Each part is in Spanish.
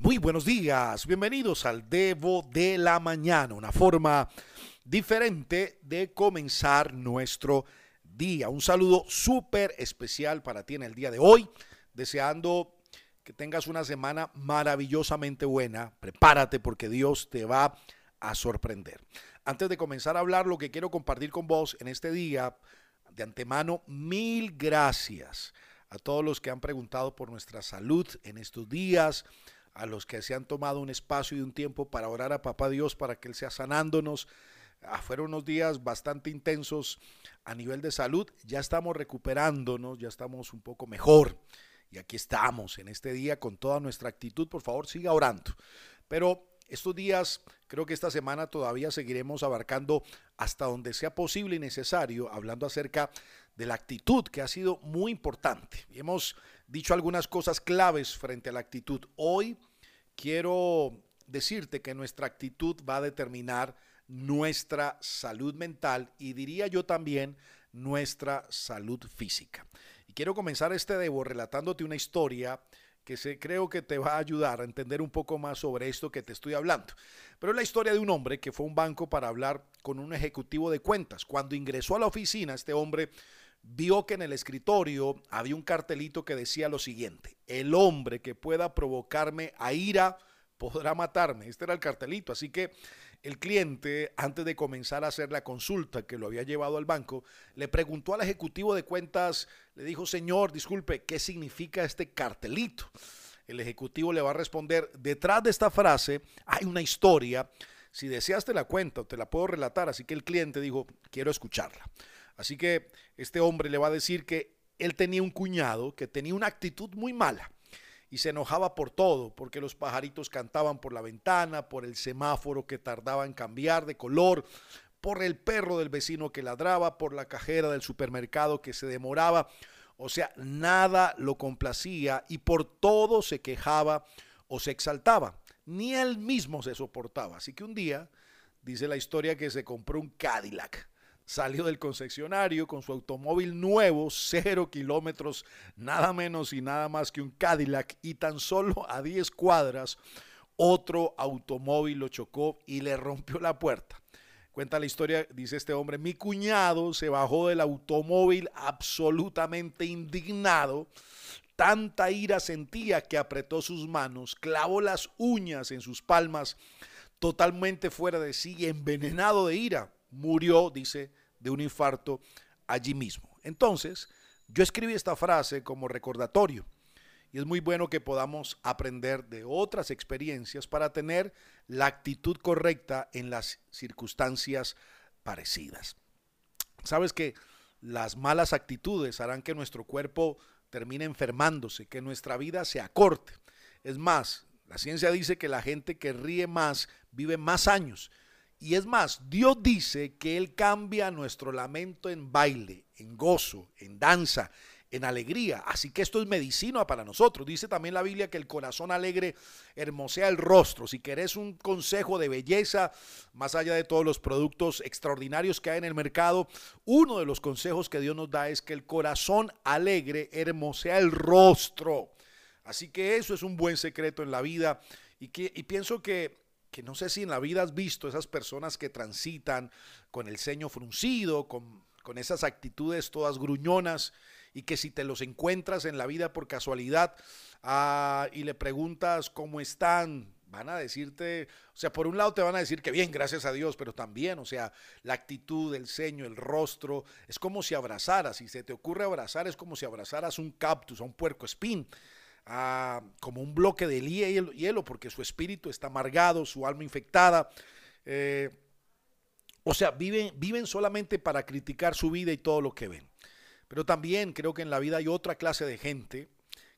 Muy buenos días, bienvenidos al Devo de la Mañana, una forma diferente de comenzar nuestro día. Un saludo súper especial para ti en el día de hoy, deseando que tengas una semana maravillosamente buena. Prepárate porque Dios te va a sorprender. Antes de comenzar a hablar, lo que quiero compartir con vos en este día, de antemano, mil gracias a todos los que han preguntado por nuestra salud en estos días a los que se han tomado un espacio y un tiempo para orar a Papá Dios para que Él sea sanándonos. Ah, fueron unos días bastante intensos a nivel de salud. Ya estamos recuperándonos, ya estamos un poco mejor. Y aquí estamos en este día con toda nuestra actitud. Por favor, siga orando. Pero estos días, creo que esta semana todavía seguiremos abarcando hasta donde sea posible y necesario, hablando acerca de la actitud, que ha sido muy importante. Hemos dicho algunas cosas claves frente a la actitud. Hoy quiero decirte que nuestra actitud va a determinar nuestra salud mental y diría yo también nuestra salud física. Y quiero comenzar este debo relatándote una historia que se, creo que te va a ayudar a entender un poco más sobre esto que te estoy hablando. Pero es la historia de un hombre que fue a un banco para hablar con un ejecutivo de cuentas. Cuando ingresó a la oficina, este hombre vio que en el escritorio había un cartelito que decía lo siguiente, el hombre que pueda provocarme a ira podrá matarme. Este era el cartelito, así que el cliente, antes de comenzar a hacer la consulta que lo había llevado al banco, le preguntó al ejecutivo de cuentas, le dijo, señor, disculpe, ¿qué significa este cartelito? El ejecutivo le va a responder, detrás de esta frase hay una historia, si deseas te la cuento, te la puedo relatar, así que el cliente dijo, quiero escucharla. Así que este hombre le va a decir que él tenía un cuñado que tenía una actitud muy mala y se enojaba por todo, porque los pajaritos cantaban por la ventana, por el semáforo que tardaba en cambiar de color, por el perro del vecino que ladraba, por la cajera del supermercado que se demoraba. O sea, nada lo complacía y por todo se quejaba o se exaltaba. Ni él mismo se soportaba. Así que un día, dice la historia, que se compró un Cadillac salió del concesionario con su automóvil nuevo, cero kilómetros, nada menos y nada más que un Cadillac, y tan solo a 10 cuadras otro automóvil lo chocó y le rompió la puerta. Cuenta la historia, dice este hombre, mi cuñado se bajó del automóvil absolutamente indignado. Tanta ira sentía que apretó sus manos, clavó las uñas en sus palmas, totalmente fuera de sí, envenenado de ira murió, dice, de un infarto allí mismo. Entonces, yo escribí esta frase como recordatorio y es muy bueno que podamos aprender de otras experiencias para tener la actitud correcta en las circunstancias parecidas. Sabes que las malas actitudes harán que nuestro cuerpo termine enfermándose, que nuestra vida se acorte. Es más, la ciencia dice que la gente que ríe más vive más años y es más, Dios dice que Él cambia nuestro lamento en baile, en gozo, en danza, en alegría. Así que esto es medicina para nosotros. Dice también la Biblia que el corazón alegre hermosea el rostro. Si querés un consejo de belleza, más allá de todos los productos extraordinarios que hay en el mercado, uno de los consejos que Dios nos da es que el corazón alegre hermosea el rostro. Así que eso es un buen secreto en la vida. Y, que, y pienso que que no sé si en la vida has visto esas personas que transitan con el ceño fruncido, con, esas actitudes todas gruñonas, y que si te los encuentras en la vida por casualidad ah, y le preguntas cómo están, van a decirte, o sea, por un lado te van a decir que bien, gracias a Dios, pero también, o sea, la actitud, el ceño, el rostro, es como si abrazaras, si se te ocurre abrazar, es como si abrazaras un cactus, a un puerco espín como un bloque de hielo, porque su espíritu está amargado, su alma infectada. Eh, o sea, viven, viven solamente para criticar su vida y todo lo que ven. Pero también creo que en la vida hay otra clase de gente,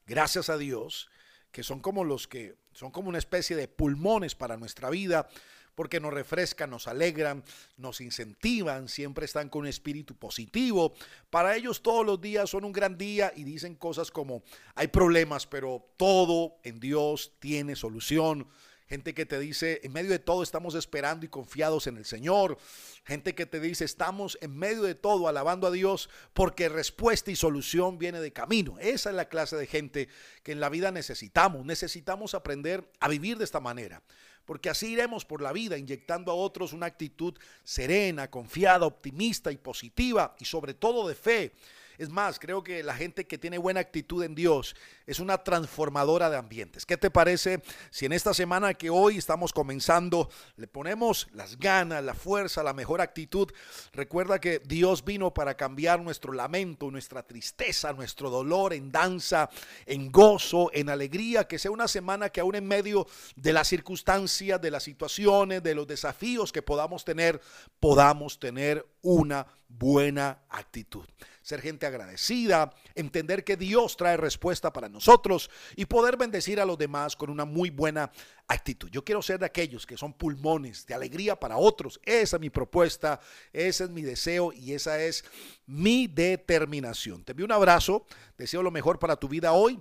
gracias a Dios, que son como los que son como una especie de pulmones para nuestra vida, porque nos refrescan, nos alegran, nos incentivan, siempre están con un espíritu positivo. Para ellos todos los días son un gran día y dicen cosas como, hay problemas, pero todo en Dios tiene solución. Gente que te dice, en medio de todo estamos esperando y confiados en el Señor, gente que te dice, estamos en medio de todo alabando a Dios porque respuesta y solución viene de camino. Esa es la clase de gente que en la vida necesitamos. Necesitamos aprender a vivir de esta manera porque así iremos por la vida inyectando a otros una actitud serena, confiada, optimista y positiva y sobre todo de fe es más, creo que la gente que tiene buena actitud en Dios es una transformadora de ambientes. ¿Qué te parece si en esta semana que hoy estamos comenzando le ponemos las ganas, la fuerza, la mejor actitud? Recuerda que Dios vino para cambiar nuestro lamento, nuestra tristeza, nuestro dolor en danza, en gozo, en alegría. Que sea una semana que aún en medio de las circunstancias, de las situaciones, de los desafíos que podamos tener, podamos tener una buena actitud ser gente agradecida, entender que Dios trae respuesta para nosotros y poder bendecir a los demás con una muy buena actitud. Yo quiero ser de aquellos que son pulmones de alegría para otros. Esa es mi propuesta, ese es mi deseo y esa es mi determinación. Te envío un abrazo, deseo lo mejor para tu vida hoy.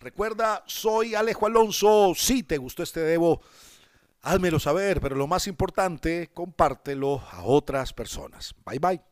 Recuerda, soy Alejo Alonso. Si te gustó este debo, házmelo saber, pero lo más importante, compártelo a otras personas. Bye bye.